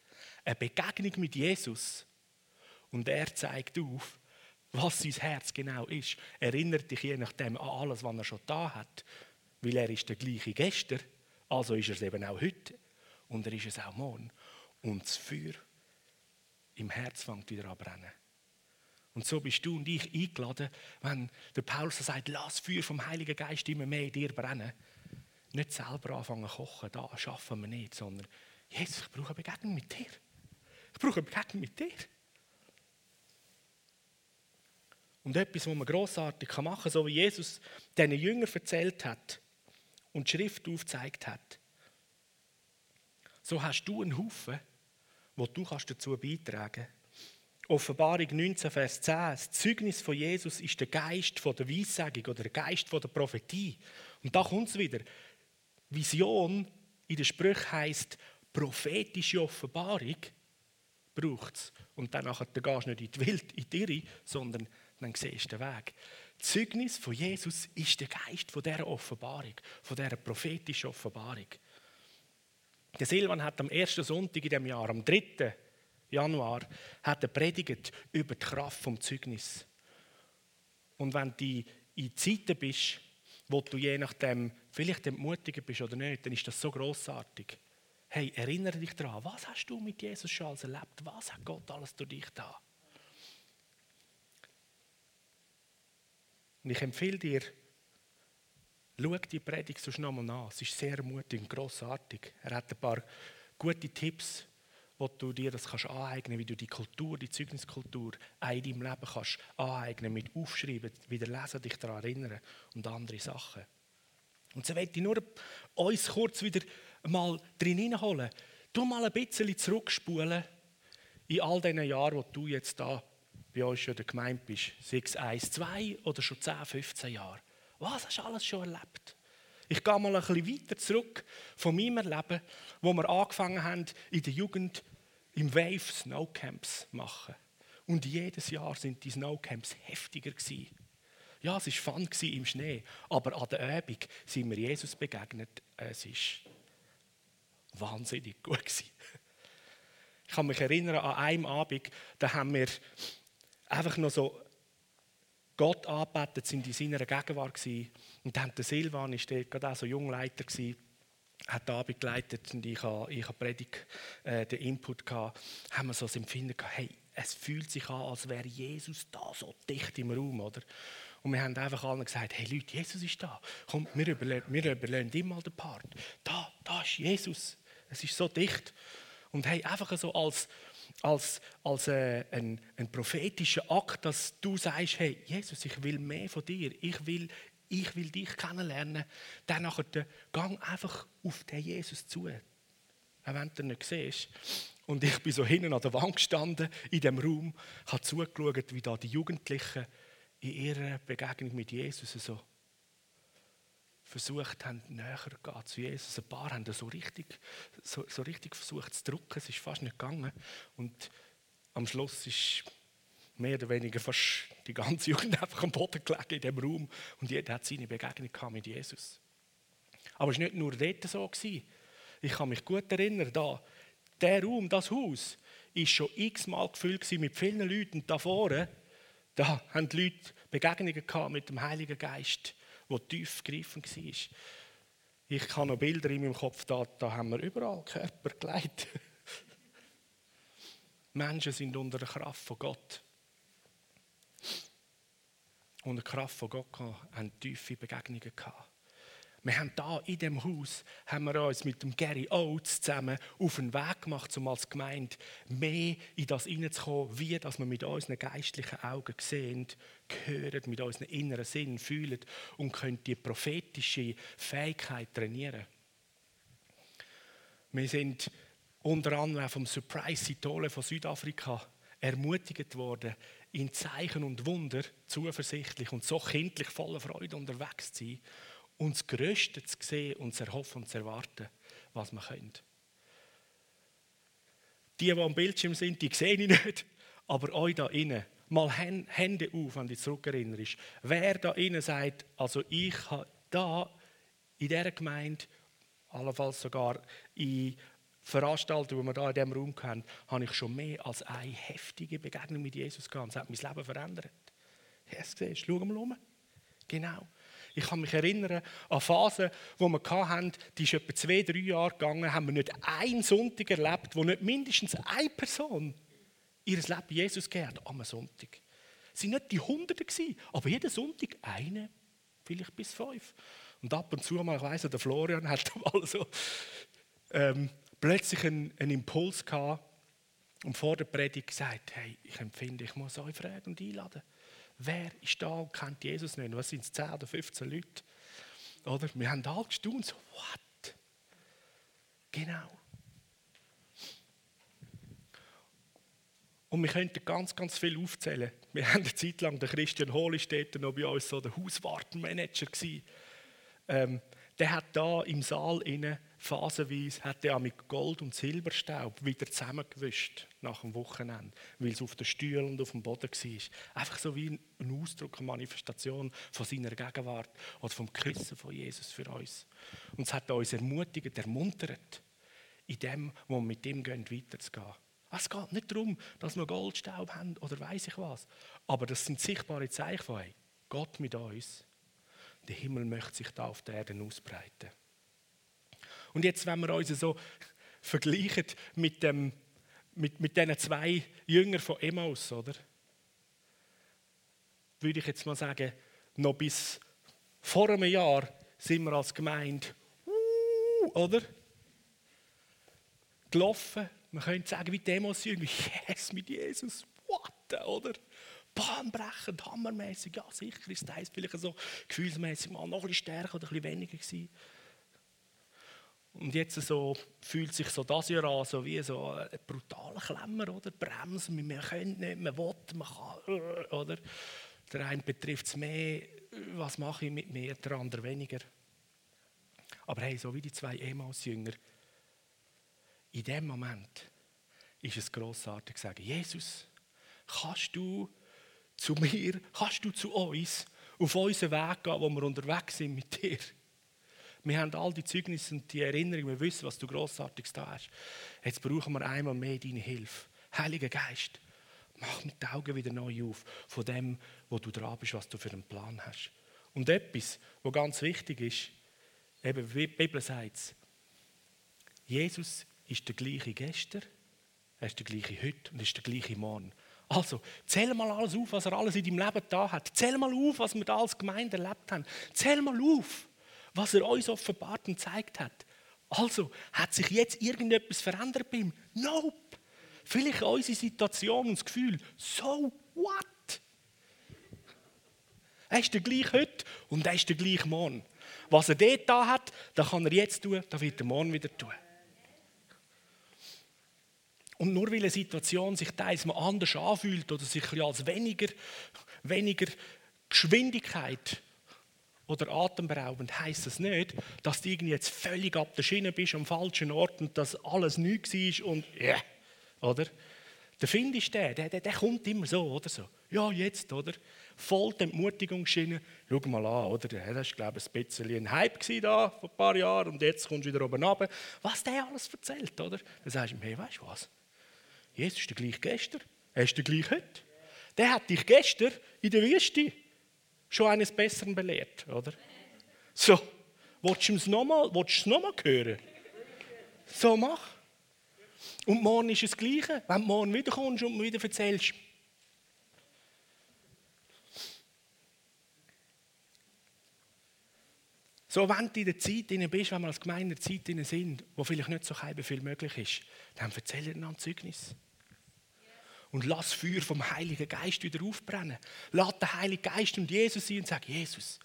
Eine Begegnung mit Jesus. Und er zeigt auf, was sein Herz genau ist. Erinnert dich je nachdem an alles, was er schon da hat. Weil er ist der gleiche gestern, also ist er es eben auch heute. Und er ist es auch morgen. Und das Feuer im Herz fängt wieder an brennen. Und so bist du und ich eingeladen, wenn der Paulus sagt, lass Feuer vom Heiligen Geist immer mehr in dir brennen. Nicht selber anfangen zu kochen, da schaffen wir nicht, sondern Jesus, ich brauche eine Begegnung mit dir. Ich brauche eine Begegnung mit dir. Und etwas, was man grossartig machen kann, so wie Jesus diesen Jüngern erzählt hat und die Schrift aufgezeigt hat, so hast du einen Haufen, wo du kannst dazu beitragen kannst. Offenbarung 19, Vers 10. Das Zeugnis von Jesus ist der Geist der Weissagung oder der Geist der Prophetie. Und da kommt es wieder. Vision in der Sprüche heisst prophetische Offenbarung braucht es. Und dann gehst du nicht in die Welt, in die Irre, sondern dann siehst du den Weg. Das Zeugnis von Jesus ist der Geist von dieser Offenbarung, von dieser prophetischen Offenbarung. Der Silvan hat am ersten Sonntag in dem Jahr, am 3. Januar, hat er predigt über die Kraft vom Zeugnis. Und wenn du in Zeiten bist, wo du je nachdem vielleicht entmutiger bist oder nicht, dann ist das so großartig. Hey, erinnere dich daran, was hast du mit Jesus schon alles erlebt? Was hat Gott alles durch dich da? Und ich empfehle dir, schau die Predigt so schnell mal an. Es ist sehr mutig und grossartig. Er hat ein paar gute Tipps, wo du dir das kannst aneignen wie du die Kultur, die Zeugniskultur auch in deinem Leben kannst aneignen, mit aufschreiben, wieder lesen, dich daran erinnern und andere Sachen. Und so möchte ich nur uns kurz wieder mal drin hineinholen. Du mal ein bisschen zurückspulen in all diesen Jahren, wo du jetzt da bei uns schon in der Gemeinde bist, sei es 1, 2 oder schon 10, 15 Jahre. Was hast du alles schon erlebt? Ich gehe mal ein bisschen weiter zurück von meinem Leben, wo wir angefangen haben, in der Jugend im Wave Snowcamps zu machen. Und jedes Jahr sind die Snowcamps heftiger gewesen. Ja, es war fun im Schnee, aber an der Übung sind wir Jesus begegnet. Es war wahnsinnig gut gewesen. Ich kann mich erinnern an einem Abend, da haben wir einfach noch so Gott angebetet, sind in seiner Gegenwart gewesen. Und dann der Silvan ist dort gerade auch so Jungleiter gewesen, hat die Abend geleitet und ich habe, ich habe Predigt, äh, den Input gehabt, haben wir so das Empfinden gehabt, hey, es fühlt sich an, als wäre Jesus da so dicht im Raum, oder? Und wir haben einfach allen gesagt, hey Leute, Jesus ist da. Komm, wir überlegen ihm mal den Part. Da, da ist Jesus. Es ist so dicht. Und hey, einfach so als, als, als äh, ein, ein prophetischer Akt, dass du sagst, hey, Jesus, ich will mehr von dir. Ich will, ich will dich kennenlernen. Dann nachher Gang einfach auf den Jesus zu. Auch wenn du ihn nicht siehst. Und ich bin so hinten an der Wand gestanden, in dem Raum, habe zugeschaut, wie da die Jugendlichen in ihrer Begegnung mit Jesus so versucht haben, näher zu Jesus. Ein paar haben so richtig, so, so richtig versucht zu drücken. Es ist fast nicht gegangen. Und am Schluss ist mehr oder weniger fast die ganze Jugend einfach am Boden gelegen in dem Raum. Und jeder hat seine Begegnung mit Jesus. Aber es war nicht nur dort so. Ich kann mich gut erinnern, da, der Raum, das Haus, war schon x-mal gefüllt mit vielen Leuten. Und da vorne, da haben die Leute Begegnungen mit dem Heiligen Geist wo tiefgreifend war. Ich habe noch Bilder in meinem Kopf, da, da haben wir überall Körper gelegt. Menschen sind unter der Kraft von Gott. Unter der Kraft von Gott haben tiefe Begegnungen gehabt. Wir haben da in dem Haus haben wir uns mit dem Gary Oates zusammen auf den Weg gemacht, um als Gemeinde mehr in das hineinzukommen, wie dass wir mit unseren geistlichen Augen sehen, hören, mit unserem inneren Sinn fühlen und können die prophetische Fähigkeit trainieren. Wir sind unter anderem vom Surprise Sitole von Südafrika ermutigt worden, in Zeichen und Wunder zuversichtlich und so kindlich voller Freude unterwegs zu sein und das Größte zu sehen und zu erhoffen und zu erwarten, was wir können. Die, die am Bildschirm sind, die sehe ich nicht, aber euch da innen, mal Hände auf, wenn du dich zurückerinnerst. Wer da innen sagt, also ich habe da in dieser Gemeinde, allenfalls sogar in Veranstaltungen, die wir da in diesem Raum haben, habe ich schon mehr als eine heftige Begegnung mit Jesus gehabt. Das hat mein Leben verändert. Hast du gesehen? Schau mal um. Genau. Ich kann mich erinnern an Phasen, wo wir hatten, die ist etwa zwei, drei Jahre gegangen, haben wir nicht einen Sonntag erlebt, wo nicht mindestens eine Person ihr Leben Jesus gehört am Sonntag. Es waren nicht die Hunderte, aber jeden Sonntag eine, vielleicht bis fünf. Und ab und zu mal, ich weiss, der Florian hat mal so ähm, plötzlich einen, einen Impuls gehabt und vor der Predigt gesagt, hey, ich empfinde, ich muss euch fragen und einladen. Wer ist da und kennt Jesus nicht? Was sind es, 10 oder 15 Leute? Oder? Wir haben alle gestaunt, so, what? Genau. Und wir könnten ganz, ganz viel aufzählen. Wir haben eine Zeit lang, der Christian Hohl ist dort noch bei uns so der Hauswartenmanager Ähm, der hat da im Saal innen phasenweise hat er mit Gold und Silberstaub wieder zusammengewischt nach dem Wochenende, weil es auf den Stühlen und auf dem Boden war. Einfach so wie ein Ausdruck, eine Manifestation von seiner Gegenwart oder vom Küssen von Jesus für uns. Und es hat uns ermutigt, ermuntert, in dem, wo wir mit ihm gehen, weiterzugehen. Es geht nicht darum, dass wir Goldstaub haben oder weiß ich was, aber das sind sichtbare Zeichen von Gott mit uns. Der Himmel möchte sich da auf der Erde ausbreiten. Und jetzt, wenn wir uns so vergleichen mit, dem, mit, mit diesen zwei Jüngern von Emmaus, oder? Würde ich jetzt mal sagen, noch bis vor einem Jahr sind wir als Gemeinde, uh, oder? Gelaufen. Man könnte sagen, wie Demos Jünger, yes, mit Jesus, what, oder? Bahnbrechend, hammermäßig, ja sicher ist das vielleicht so gefühlsmäßig mal noch ein bisschen stärker oder ein bisschen weniger gewesen. Und jetzt so fühlt sich so das Jahr an, so wie so ein brutaler Klemmer, oder? Bremsen, man kann nicht, man will, man kann, oder? Der eine betrifft es mehr, was mache ich mit mir, der andere weniger. Aber hey, so wie die zwei Emmaus-Jünger, in dem Moment ist es grossartig zu sagen, Jesus, kannst du zu mir, kannst du zu uns auf unseren Weg gehen, wo wir unterwegs sind mit dir? Wir haben all die Zeugnisse und die Erinnerungen, wir wissen, was du Grossartiges da hast. Jetzt brauchen wir einmal mehr deine Hilfe. Heiliger Geist, mach mir die Augen wieder neu auf von dem, wo du dran bist, was du für einen Plan hast. Und etwas, was ganz wichtig ist, eben wie die Bibel sagt es, Jesus ist der gleiche gestern, er ist der gleiche heute und ist der gleiche morgen. Also, zähl mal alles auf, was er alles in deinem Leben da hat. Zähl mal auf, was wir da als Gemeinde erlebt haben. Zähl mal auf was er uns offenbart und gezeigt hat. Also, hat sich jetzt irgendetwas verändert bei ihm? Nope. Vielleicht unsere Situation und das Gefühl, so what? Er ist der gleich heute und er ist der gleich morgen. Was er dort da hat, das kann er jetzt tun, das wird er morgen wieder tun. Und nur weil eine Situation sich teils mal anders anfühlt oder sich als weniger, weniger Geschwindigkeit oder atemberaubend heißt das nicht, dass du irgendwie jetzt völlig ab der Schiene bist, am falschen Ort und dass alles nichts ist und ja, yeah, oder? Der Find ist der, der, der, kommt immer so, oder so. Ja, jetzt, oder? Voll die Entmutigungsschiene. Schau mal an, oder? Das war, glaube ich, ein bisschen ein Hype da vor ein paar Jahren und jetzt kommst du wieder oben runter. Was der alles erzählt, oder? Dann sagst du ihm, hey, weißt du was? Jesus ist der gleich gestern, er ist der gleich heute. Der hat dich gestern in der Wüste schon eines Besseren belehrt, oder? So, willst du es nochmal noch hören? So, mach. Und morgen ist es das Gleiche. Wenn du morgen wiederkommst und mir wieder erzählst, So, wenn du in der Zeit drin bist, wenn wir als Gemeinde in der Zeit drin sind, wo vielleicht nicht so viel möglich ist, dann erzähl dir ein Zeugnis. Und lass Feuer vom Heiligen Geist wieder aufbrennen. Lass den Heiligen Geist und Jesus sein und sag, Jesus,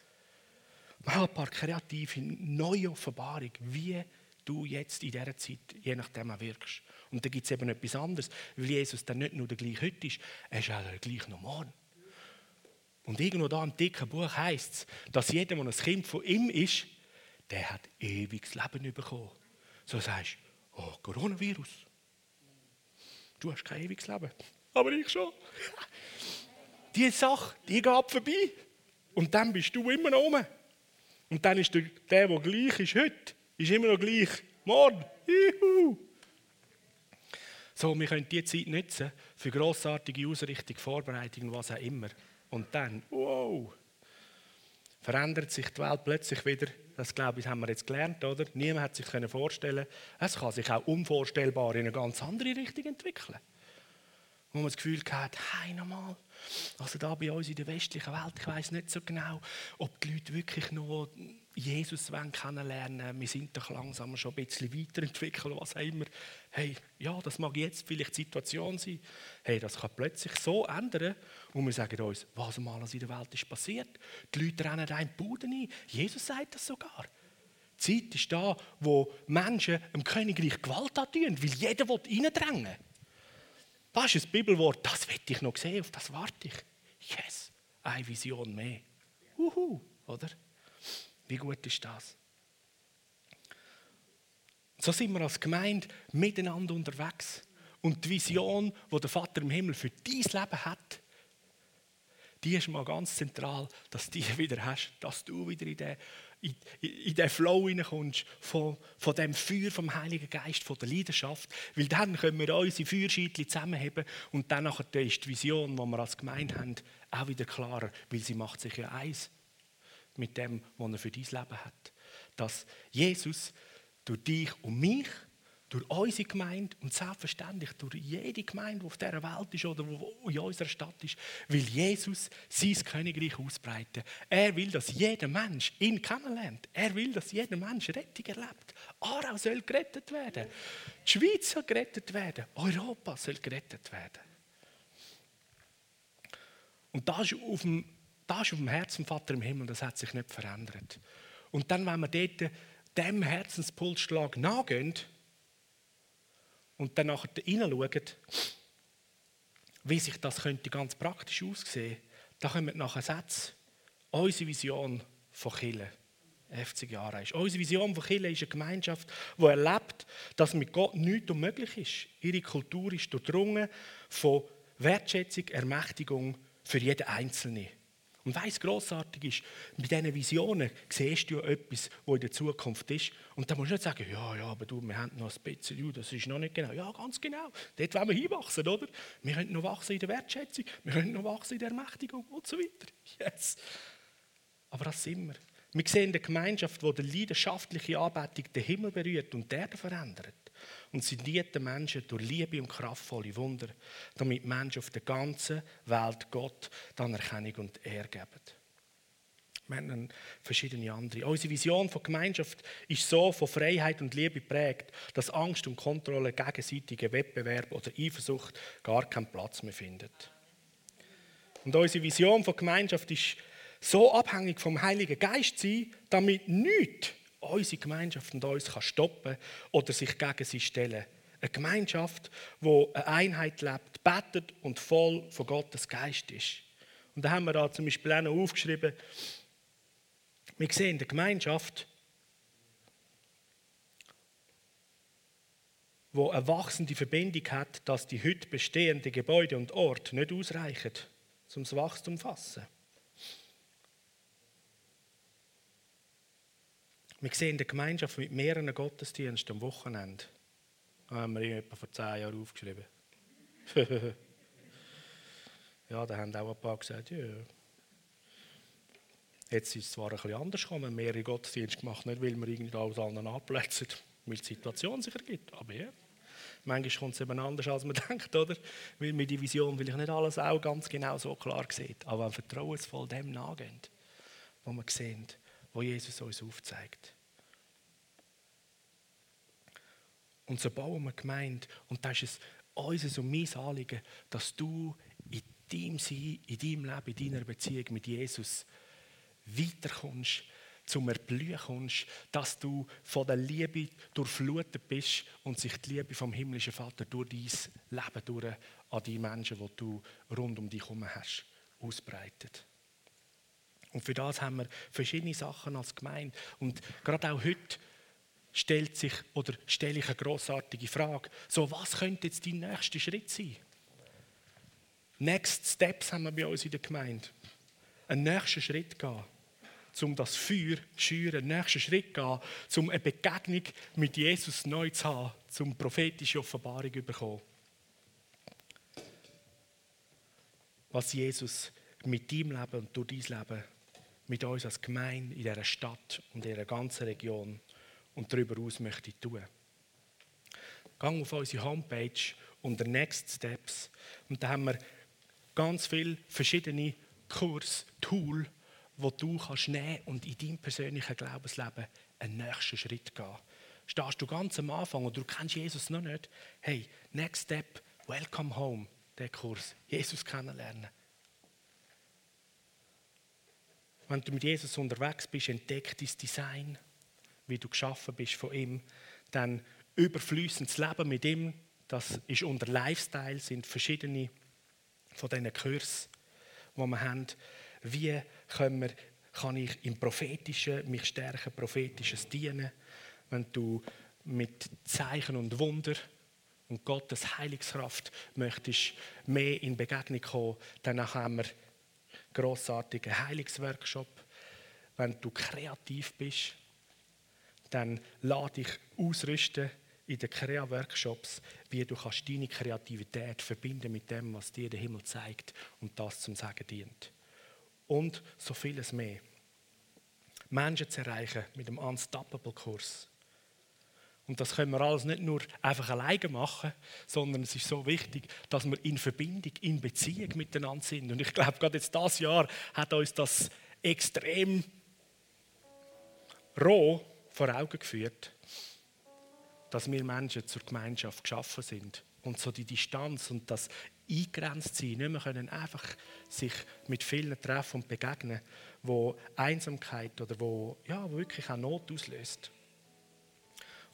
mach ein paar kreative, neue Offenbarungen, wie du jetzt in dieser Zeit, je nachdem, wirkst. Und da gibt es eben etwas anderes, weil Jesus dann nicht nur der gleiche heute ist, er ist auch der gleiche noch morgen. Und irgendwo da im dicken Buch heißt es, dass jeder, der ein Kind von ihm ist, der hat ewiges Leben bekommen. So sagst du, oh, Coronavirus. Du hast kein ewiges Leben. Aber ich schon. Die Sache, die geht vorbei. Und dann bist du immer noch rum. Und dann ist der, der, der gleich ist heute, ist immer noch gleich morgen. Juhu. So, wir können diese Zeit nutzen für grossartige Ausrichtung, Vorbereitung was auch immer. Und dann, wow, verändert sich die Welt plötzlich wieder. Das, glaube ich, haben wir jetzt gelernt, oder? Niemand hat sich vorstellen Es kann sich auch unvorstellbar in eine ganz andere Richtung entwickeln. Wo man das Gefühl hat, hey, nochmal, also da bei uns in der westlichen Welt, ich weiß nicht so genau, ob die Leute wirklich noch Jesus kennenlernen wollen. Wir sind doch langsam schon ein bisschen weiterentwickelt, was auch immer. Hey, ja, das mag jetzt vielleicht die Situation sein. Hey, das kann plötzlich so ändern und wir sagen uns, was mal in der Welt ist passiert. Die Leute rennen die Bude ein. Jesus sagt das sogar. Die Zeit ist da, wo Menschen im Königreich Gewalt antun, weil jeder reindrängen will. Das ist ein Bibelwort, das will ich noch sehen, auf das warte ich. Yes, eine Vision mehr. Uhu, oder? Wie gut ist das? So sind wir als Gemeinde miteinander unterwegs. Und die Vision, die der Vater im Himmel für dein Leben hat, die ist mal ganz zentral, dass du die wieder hast, dass du wieder in den, in, den Flow hineinkommst von, von dem Feuer vom Heiligen Geist, von der Leidenschaft. Weil dann können wir unsere Feuerscheitchen zusammenheben und dann ist die Vision, die wir als Gemeinde haben, auch wieder klarer, weil sie macht sich ja eins mit dem, was er für dein Leben hat. Dass Jesus durch dich und mich, durch unsere Gemeinde und selbstverständlich durch jede Gemeinde, die auf dieser Welt ist oder in unserer Stadt ist, will Jesus sein Königreich ausbreiten. Er will, dass jeder Mensch ihn kennenlernt. Er will, dass jeder Mensch Rettung erlebt. Aarau soll gerettet werden. Die Schweiz soll gerettet werden. Europa soll gerettet werden. Und das ist auf dem das ist auf dem Herzen Vater im Himmel, das hat sich nicht verändert. Und dann, wenn wir dort dem Herzenspulsschlag nachgehen und dann nachher hineinschauen, wie sich das könnte ganz praktisch aussehen, da kommen nachher Sätze. Unsere Vision von Kirche, 50 Jahre ist. Unsere Vision von Kirche ist eine Gemeinschaft, die erlebt, dass mit Gott nichts unmöglich ist. Ihre Kultur ist durchdrungen von Wertschätzung, Ermächtigung für jeden Einzelnen. Und weiss, grossartig ist, mit diesen Visionen siehst du ja etwas, was in der Zukunft ist. Und dann musst du nicht sagen, ja, ja, aber du, wir haben noch ein bisschen, das ist noch nicht genau. Ja, ganz genau. Dort wollen wir hinwachsen, oder? Wir können noch wachsen in der Wertschätzung, wir können noch wachsen in der Ermächtigung und so weiter. Yes. Aber das sind wir. Wir sehen eine Gemeinschaft, die die leidenschaftliche Anbetung den Himmel berührt und Erde verändert und sie dienten Menschen durch Liebe und kraftvolle Wunder, damit Menschen auf der ganzen Welt Gott dann Erkennung und Ehre geben. Wir haben verschiedene andere. Unsere Vision von Gemeinschaft ist so von Freiheit und Liebe prägt, dass Angst und Kontrolle, gegenseitiger Wettbewerb oder Eifersucht gar keinen Platz mehr findet. Und unsere Vision von Gemeinschaft ist so abhängig vom Heiligen Geist sein, damit nichts unsere Gemeinschaft und uns kann stoppen oder sich gegen sie stellen. Eine Gemeinschaft, wo eine Einheit lebt, betet und voll von Gottes Geist ist. Und da haben wir da zum Beispiel auch aufgeschrieben, wir sehen eine Gemeinschaft, wo eine wachsende Verbindung hat, dass die heute bestehenden Gebäude und Orte nicht ausreichen, um das Wachstum zu fassen. Wir sehen eine Gemeinschaft mit mehreren Gottesdiensten am Wochenende. Das haben wir etwa vor zehn Jahren aufgeschrieben. ja, da haben auch ein paar gesagt, ja. Jetzt ist es zwar ein bisschen anders gekommen, mehrere Gottesdienste gemacht, nicht weil wir irgendwie aus allen anplätzen, weil die Situation sich ergibt, aber ja. Manchmal kommt es eben anders, als man denkt, oder? Weil mit die Vision will ich nicht alles auch ganz genau so klar sehen. Aber wenn vertrauensvoll dem nachgehen, wo wir sehen, wo Jesus uns aufzeigt. Und so bauen wir Gemeinde. Und das ist es unser und mein Anliegen, dass du in deinem Sein, in deinem Leben, in deiner Beziehung mit Jesus weiterkommst, zum Erblühen kommst, dass du von der Liebe durchflutet bist und sich die Liebe vom himmlischen Vater durch dein Leben durch an die Menschen, die du rund um dich herum hast, ausbreitet. Und für das haben wir verschiedene Sachen als Gemeinde. Und gerade auch heute stellt sich oder stelle ich eine großartige Frage. So, was könnte jetzt dein nächster Schritt sein? Next Steps haben wir bei uns in der Gemeinde. Einen nächsten Schritt gehen um das Feuer zu schüren, einen nächsten Schritt gehen, um eine Begegnung mit Jesus neu zu haben, um prophetische Offenbarung zu bekommen. Was Jesus mit deinem Leben und durch dein Leben, mit uns als Gemeinde in dieser Stadt und in dieser ganzen Region und darüber aus möchte tun. Gang auf unsere Homepage unter Next Steps und da haben wir ganz viele verschiedene Kurs, Tools, wo du kannst nehmen und in deinem persönlichen Glaubensleben einen nächsten Schritt gehen. Stehst du ganz am Anfang und du kennst Jesus noch nicht? Hey, Next Step, Welcome Home, der Kurs, Jesus kennenlernen. Wenn du mit Jesus unterwegs bist, entdeck dein Design, wie du geschaffen bist von ihm, dann überflüssendes Leben mit ihm, das ist unter Lifestyle, sind verschiedene von diesen Kursen, die wir haben. Wie können wir, kann ich im Prophetischen mich stärken, prophetisches dienen, wenn du mit Zeichen und Wunder und Gottes Heilungskraft möchtest mehr in Begegnung kommen, dann haben wir großartigen Heilungsworkshop. Wenn du kreativ bist, dann lade ich ausrüsten in den Crea-Workshops, wie du kannst deine Kreativität verbinden mit dem, was dir der Himmel zeigt und das zum Sagen dient und so vieles mehr. Menschen zu erreichen mit dem Unstoppable-Kurs. Und das können wir alles nicht nur einfach alleine machen, sondern es ist so wichtig, dass wir in Verbindung, in Beziehung miteinander sind. Und ich glaube, gerade jetzt das Jahr hat uns das extrem roh vor Augen geführt, dass wir Menschen zur Gemeinschaft geschaffen sind. Und so die Distanz und das eingegrenzt sein, nicht mehr können einfach sich mit vielen treffen und begegnen, wo Einsamkeit oder wo, ja, wirklich auch Not auslöst.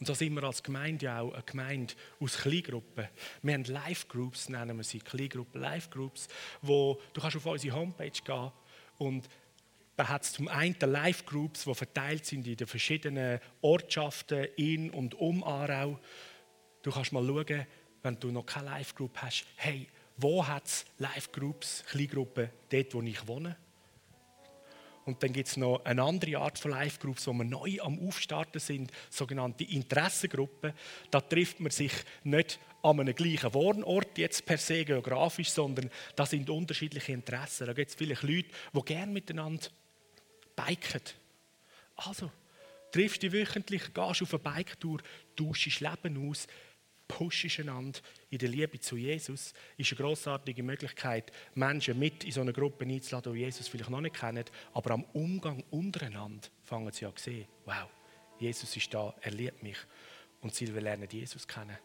Und so sind wir als Gemeinde ja auch eine Gemeinde aus Kleingruppen. Wir haben Live-Groups, nennen wir sie, Kleingruppen, Live-Groups, wo du kannst auf unsere Homepage gehen und da hat es zum einen Live-Groups, die verteilt sind in den verschiedenen Ortschaften in und um Aarau. Du kannst mal schauen, wenn du noch keine Live-Group hast, hey, wo hat es Live-Groups, Kleingruppen, dort wo ich wohne. Und dann gibt es noch eine andere Art von Live-Groups, wo wir neu am Aufstarten sind, sogenannte Interessengruppen. Da trifft man sich nicht an einem gleichen Wohnort jetzt per se geografisch, sondern da sind unterschiedliche Interessen. Da gibt es viele Leute, die gerne miteinander biken. Also, triffst dich wöchentlich, gehst auf eine Bike-Tour, tauschst Leben aus, pushst einander in der Liebe zu Jesus, ist eine großartige Möglichkeit, Menschen mit in so eine Gruppe einzuladen, die Jesus vielleicht noch nicht kennen, aber am Umgang untereinander fangen sie an zu sehen, wow, Jesus ist da, er liebt mich und sie lernen Jesus kennen.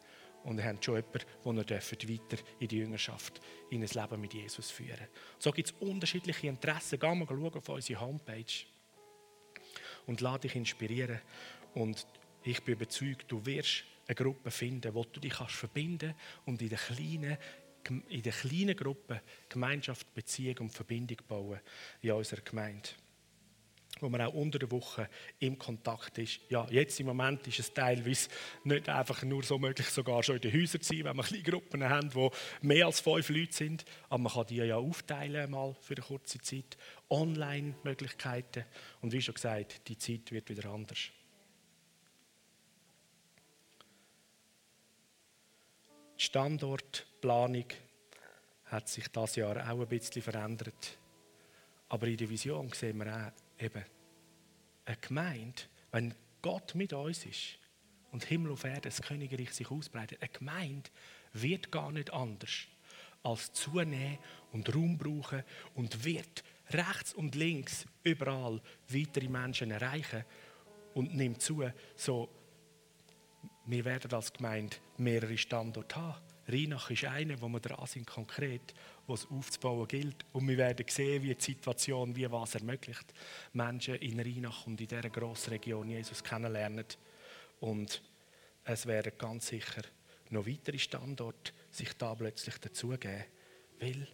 Und haben schon jemanden, den er weiter in die Jüngerschaft, in ein Leben mit Jesus führen So gibt es unterschiedliche Interessen. Geh mal schauen auf unsere Homepage und lade dich inspirieren. Und ich bin überzeugt, du wirst eine Gruppe finden, wo du dich kannst verbinden und in der kleinen, in der kleinen Gruppe Gemeinschaft, Beziehung und Verbindung bauen in unserer Gemeinde. Wo man auch unter der Woche im Kontakt ist. Ja, jetzt im Moment ist es teilweise nicht einfach nur so möglich, sogar schon in den Häusern zu sein, wenn wir kleine Gruppen haben, wo mehr als fünf Leute sind. Aber man kann die ja aufteilen mal für eine kurze Zeit. Online-Möglichkeiten. Und wie schon gesagt, die Zeit wird wieder anders. Standortplanung hat sich das Jahr auch ein bisschen verändert. Aber in der Vision sehen wir auch eben eine Gemeinde, wenn Gott mit uns ist und Himmel auf Erde, das Königreich sich ausbreitet. Eine Gemeinde wird gar nicht anders als zunehmen und Raum brauchen und wird rechts und links überall weitere Menschen erreichen und nimmt zu, so wir werden als Gemeinde mehrere Standorte haben. Rheinach ist einer, wo wir dran sind, konkret, was aufzubauen gilt. Und wir werden sehen, wie die Situation, wie was ermöglicht, Menschen in Rheinach und in dieser grossen Region Jesus kennenlernen. Und es werden ganz sicher noch weitere Standorte sich da plötzlich dazugeben, weil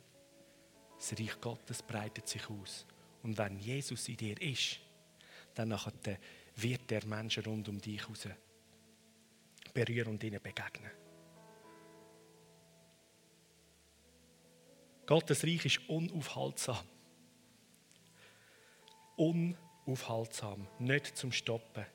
das Reich Gottes breitet sich aus. Und wenn Jesus in dir ist, dann wird der Menschen rund um dich raus berühren und ihnen begegnen. Gottes Reich ist unaufhaltsam. Unaufhaltsam, nicht zum Stoppen.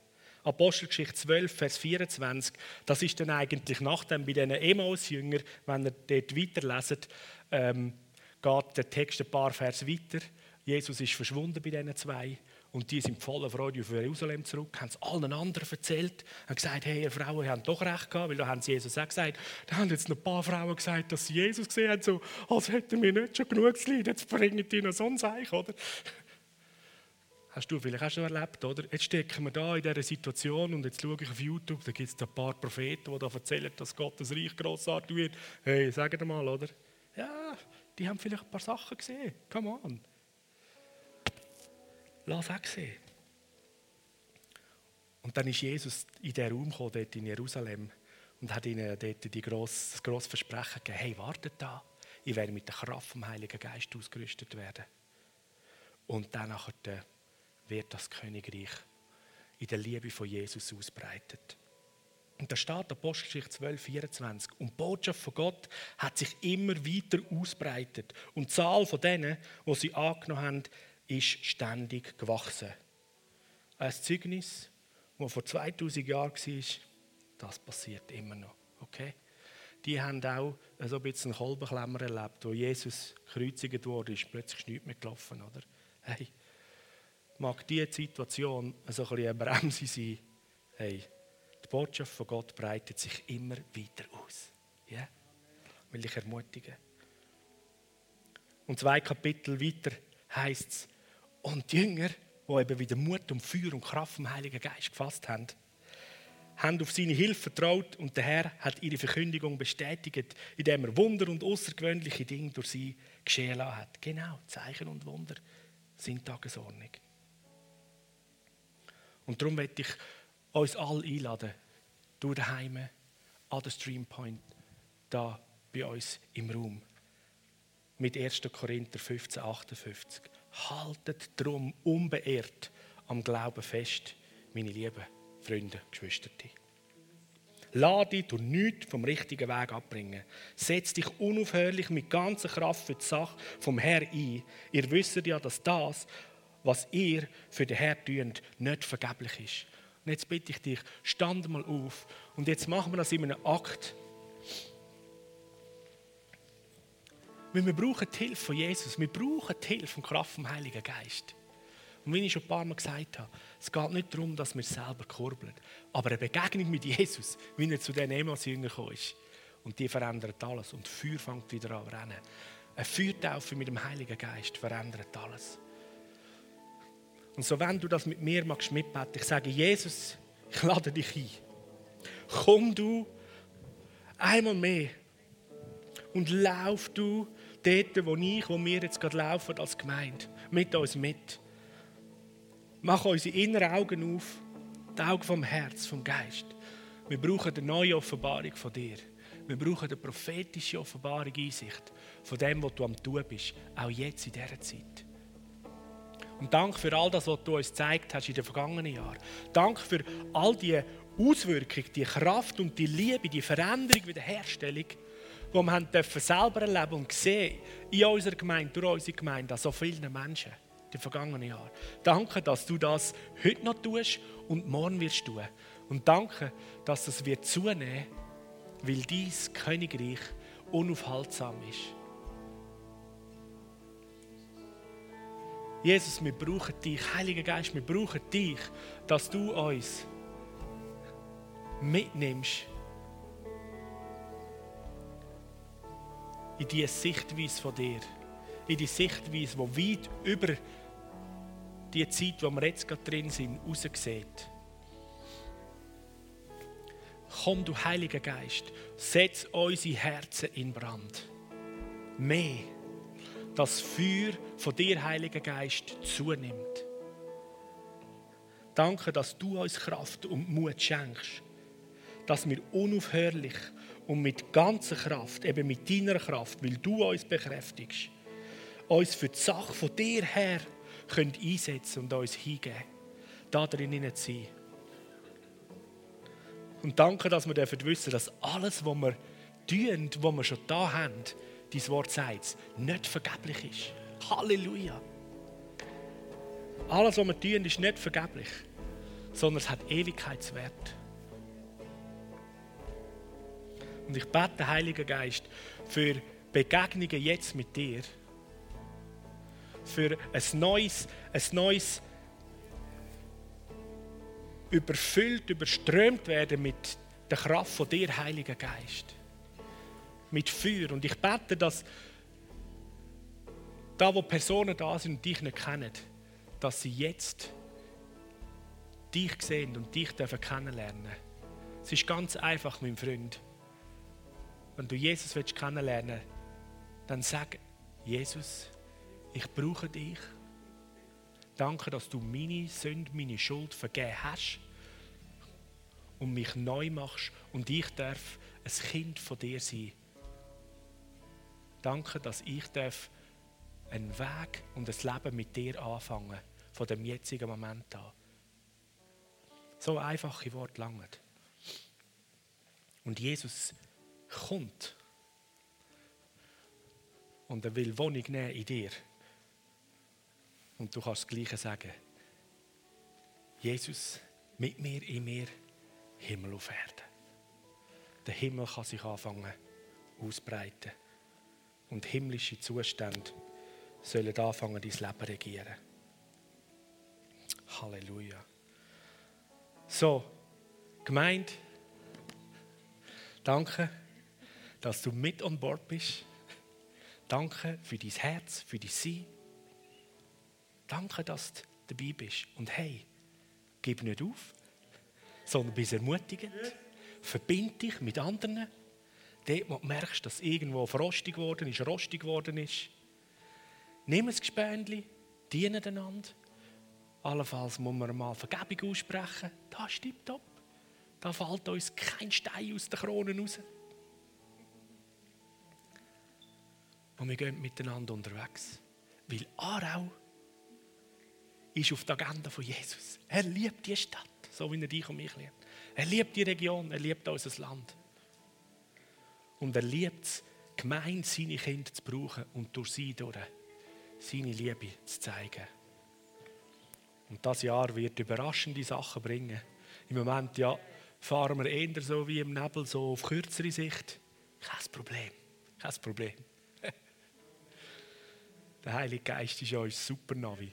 Apostelgeschichte 12, Vers 24, das ist dann eigentlich nachdem bei diesen Emaus-Jüngern, wenn ihr dort weiterleset, ähm, geht der Text ein paar Vers weiter. Jesus ist verschwunden bei diesen zwei. Und die sind voller Freude auf Jerusalem zurück, haben es allen anderen erzählt, haben gesagt, hey, ihr Frauen haben doch recht gehabt, weil da haben sie Jesus auch gesagt. Da haben jetzt noch ein paar Frauen gesagt, dass sie Jesus gesehen haben, so, als hätten wir nicht schon genug leiden, jetzt bringen die noch so ein Zeichen, oder? Hast du vielleicht auch schon erlebt, oder? Jetzt stecken wir da in dieser Situation und jetzt schaue ich auf YouTube, da gibt es ein paar Propheten, die da erzählen, dass Gottes Reich grossartig wird. Hey, sag mal, oder? Ja, die haben vielleicht ein paar Sachen gesehen. Come on. Lass auch sehen. Und dann ist Jesus in den Raum gekommen, dort in Jerusalem, und hat ihnen dort die grosse, das grosse Versprechen gegeben: Hey, wartet da, ich werde mit der Kraft vom Heiligen Geist ausgerüstet werden. Und dann wird das Königreich in der Liebe von Jesus ausbreitet. Und da steht Apostelgeschichte 12, 24. Und die Botschaft von Gott hat sich immer weiter ausbreitet. Und die Zahl von denen, die sie angenommen haben, ist ständig gewachsen. Ein Zeugnis, das vor 2000 Jahren war, das passiert immer noch. Okay? Die haben auch so ein bisschen Kolbenklemmer erlebt, wo Jesus gekreuzigt wurde, ist plötzlich nichts mehr gelaufen. Oder? Hey, mag diese Situation so ein bisschen eine Bremse sein? Hey, die Botschaft von Gott breitet sich immer weiter aus. Yeah? Will ich ermutigen. Und zwei Kapitel weiter heißt es, und die Jünger, die eben wieder Mut und Feuer und Kraft vom Heiligen Geist gefasst haben, haben auf seine Hilfe vertraut und der Herr hat ihre Verkündigung bestätigt, indem er Wunder und außergewöhnliche Dinge durch sie geschehen lassen hat. Genau, Zeichen und Wunder sind Tagesordnung. Und darum möchte ich uns alle einladen, durch daheim an den Streampoint, da bei uns im Raum. Mit 1. Korinther 15, 58. Haltet darum unbeirrt am Glauben fest, meine lieben Freunde, Geschwister. Lass dich durch nichts vom richtigen Weg abbringen. Setz dich unaufhörlich mit ganzer Kraft für die Sache vom Herrn ein. Ihr wisst ja, dass das, was ihr für den Herrn tut, nicht vergeblich ist. Und jetzt bitte ich dich, stand mal auf. Und jetzt machen wir das in einem Akt Weil wir brauchen die Hilfe von Jesus. Wir brauchen die Hilfe und Kraft vom Heiligen Geist. Und wie ich schon ein paar Mal gesagt habe, es geht nicht darum, dass wir selber kurbeln. Aber eine Begegnung mit Jesus, wie er zu den Emmaus-Jüngern gekommen ist. Und die verändert alles. Und Feuer fängt wieder an rennen. Eine Feuertaufe mit dem Heiligen Geist verändert alles. Und so, wenn du das mit mir magst mitbeten, ich sage, Jesus, ich lade dich ein. Komm du einmal mehr und lauf du dort, wo ich, wo wir jetzt gerade laufen als Gemeinde, mit uns mit. Mach unsere inneren Augen auf, die Augen vom Herz, vom Geist. Wir brauchen eine neue Offenbarung von dir. Wir brauchen eine prophetische Offenbarung, Einsicht von dem, was du am tun bist, auch jetzt in dieser Zeit. Und danke für all das, was du uns gezeigt hast in den vergangenen Jahren. Danke für all die Auswirkungen, die Kraft und die Liebe, die Veränderung, die wir haben dürfen selber erleben und sehen in unserer Gemeinde, durch unsere Gemeinde, an so vielen Menschen die vergangenen Jahre. Danke, dass du das heute noch tust und morgen wirst tun. Und danke, dass das wird zunehmen, weil dies Königreich unaufhaltsam ist. Jesus, wir brauchen dich, Heiliger Geist, wir brauchen dich, dass du uns mitnimmst in diese Sichtweise von dir, in die Sichtweise, die weit über die Zeit, wo wir jetzt gerade drin sind, raussieht. Komm, du Heiliger Geist, setz unsere Herzen in Brand. Mehr, das Feuer von dir, Heiliger Geist, zunimmt. Danke, dass du uns Kraft und Mut schenkst, dass wir unaufhörlich und mit ganzer Kraft, eben mit deiner Kraft, weil du uns bekräftigst, uns für die Sache von dir her können einsetzen und uns hingeben, da drin zu sein. Und danke, dass wir dürfen wissen, dass alles, was wir tun, was wir schon da haben, dein Wort sagt, nicht vergeblich ist. Halleluja. Alles, was wir tun, ist nicht vergeblich, sondern es hat Ewigkeitswert. Und ich bete, Heiliger Geist, für Begegnungen jetzt mit dir. Für ein neues, ein neues überfüllt, überströmt werden mit der Kraft von dir, Heiliger Geist. Mit Feuer. Und ich bete, dass da, wo Personen da sind und dich nicht kennen, dass sie jetzt dich sehen und dich kennenlernen dürfen. Es ist ganz einfach, mein Freund. Wenn du Jesus kennenlernen willst, dann sag, Jesus, ich brauche dich. Danke, dass du meine Sünde, meine Schuld vergeben hast und mich neu machst und ich darf ein Kind von dir sein. Danke, dass ich darf einen Weg und ein Leben mit dir anfangen, von dem jetzigen Moment an. So einfache Worte langen. Und Jesus kommt und er will Wohnung nehmen in dir. Und du kannst das Gleiche sagen. Jesus, mit mir, in mir, Himmel auf Erde. Der Himmel kann sich anfangen ausbreiten. Und himmlische Zustände sollen anfangen, dein Leben regieren. Halleluja. So, gemeint, danke dass du mit an Bord bist. Danke für dein Herz, für dein Sein. Danke, dass du dabei bist. Und hey, gib nicht auf, sondern bist ermutigend. Verbind dich mit anderen. Dort, wo du merkst, dass irgendwo frostig geworden ist, rostig geworden ist. Nimm ein Gespendli, diene einander. Allenfalls muss man mal Vergebung aussprechen. Das ist tipptopp. Da fällt uns kein Stein aus den Kronen raus. Und wir gehen miteinander unterwegs. Weil Aarau ist auf der Agenda von Jesus. Er liebt die Stadt, so wie er dich und mich liebt. Er liebt die Region, er liebt unser Land. Und er liebt es, gemein seine Kinder zu brauchen und durch sie durch seine Liebe zu zeigen. Und das Jahr wird überraschende Sachen bringen. Im Moment ja, fahren wir eher so wie im Nebel, so auf kürzere Sicht. Kein Problem, kein Problem. Der Heilige Geist ist ja unser Supernavi.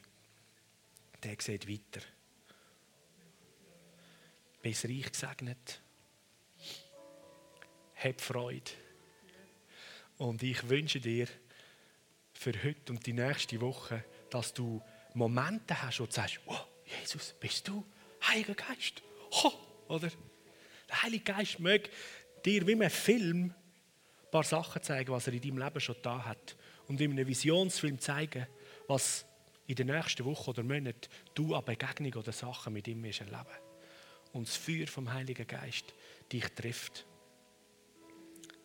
Der sieht weiter. Bist reich gesegnet. Hab Freude. Und ich wünsche dir für heute und die nächste Woche, dass du Momente hast, wo du sagst, oh, Jesus, bist du Heiliger Geist? Oh, oder? Der Heilige Geist möge dir wie ein Film ein paar Sachen zeigen, was er in deinem Leben schon da hat und in einem Visionsfilm zeigen, was in den nächsten Wochen oder Monaten du an Begegnungen oder Sachen mit ihm erleben Und das Feuer vom Heiligen Geist dich trifft.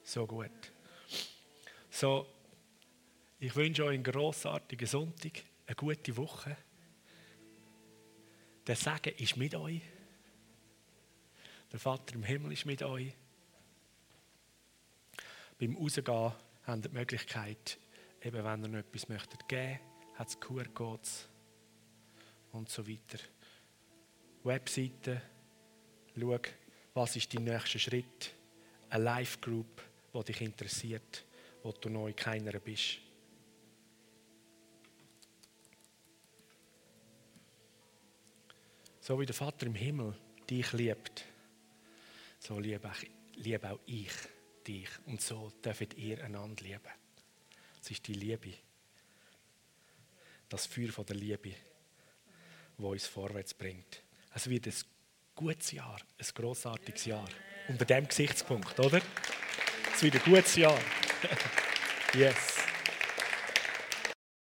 So gut. So, ich wünsche euch einen grossartigen Sonntag, eine gute Woche. Der Segen ist mit euch. Der Vater im Himmel ist mit euch. Beim Rausgehen habt ihr die Möglichkeit, eben wenn ihr noch etwas möchtet geben, hat es QR-Codes und so weiter. Webseite, schau, was ist dein nächster Schritt, eine Live-Group, die dich interessiert, wo du in keiner bist. So wie der Vater im Himmel dich liebt, so liebe auch ich dich. Und so dürft ihr einander lieben. Es ist die Liebe. Das Feuer von der Liebe, wo uns vorwärts bringt. Es wird ein gutes Jahr, ein grossartiges Jahr. Unter dem Gesichtspunkt, oder? Es wird ein gutes Jahr. yes.